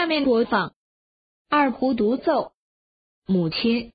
下面播放。二胡独奏。母亲。